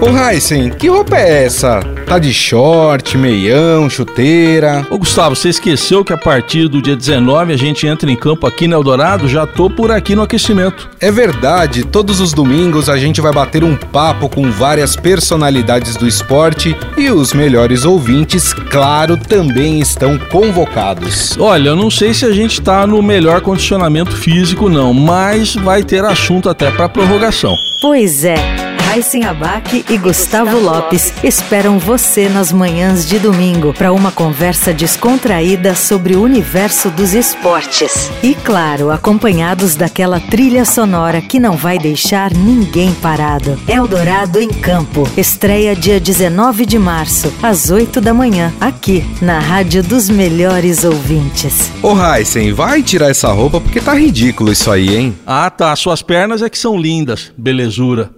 Ô Heisen, que roupa é essa? Tá de short, meião, chuteira? Ô Gustavo, você esqueceu que a partir do dia 19 a gente entra em campo aqui no Eldorado? Já tô por aqui no aquecimento. É verdade, todos os domingos a gente vai bater um papo com várias personalidades do esporte e os melhores ouvintes, claro, também estão convocados. Olha, eu não sei se a gente tá no melhor condicionamento físico não, mas vai ter assunto até para prorrogação. Pois é. Raíssen Abac e Gustavo Lopes esperam você nas manhãs de domingo para uma conversa descontraída sobre o universo dos esportes. E claro, acompanhados daquela trilha sonora que não vai deixar ninguém parado. Eldorado em Campo. Estreia dia 19 de março, às 8 da manhã, aqui na Rádio dos Melhores Ouvintes. Ô Heisen, vai tirar essa roupa porque tá ridículo isso aí, hein? Ah tá, suas pernas é que são lindas, belezura.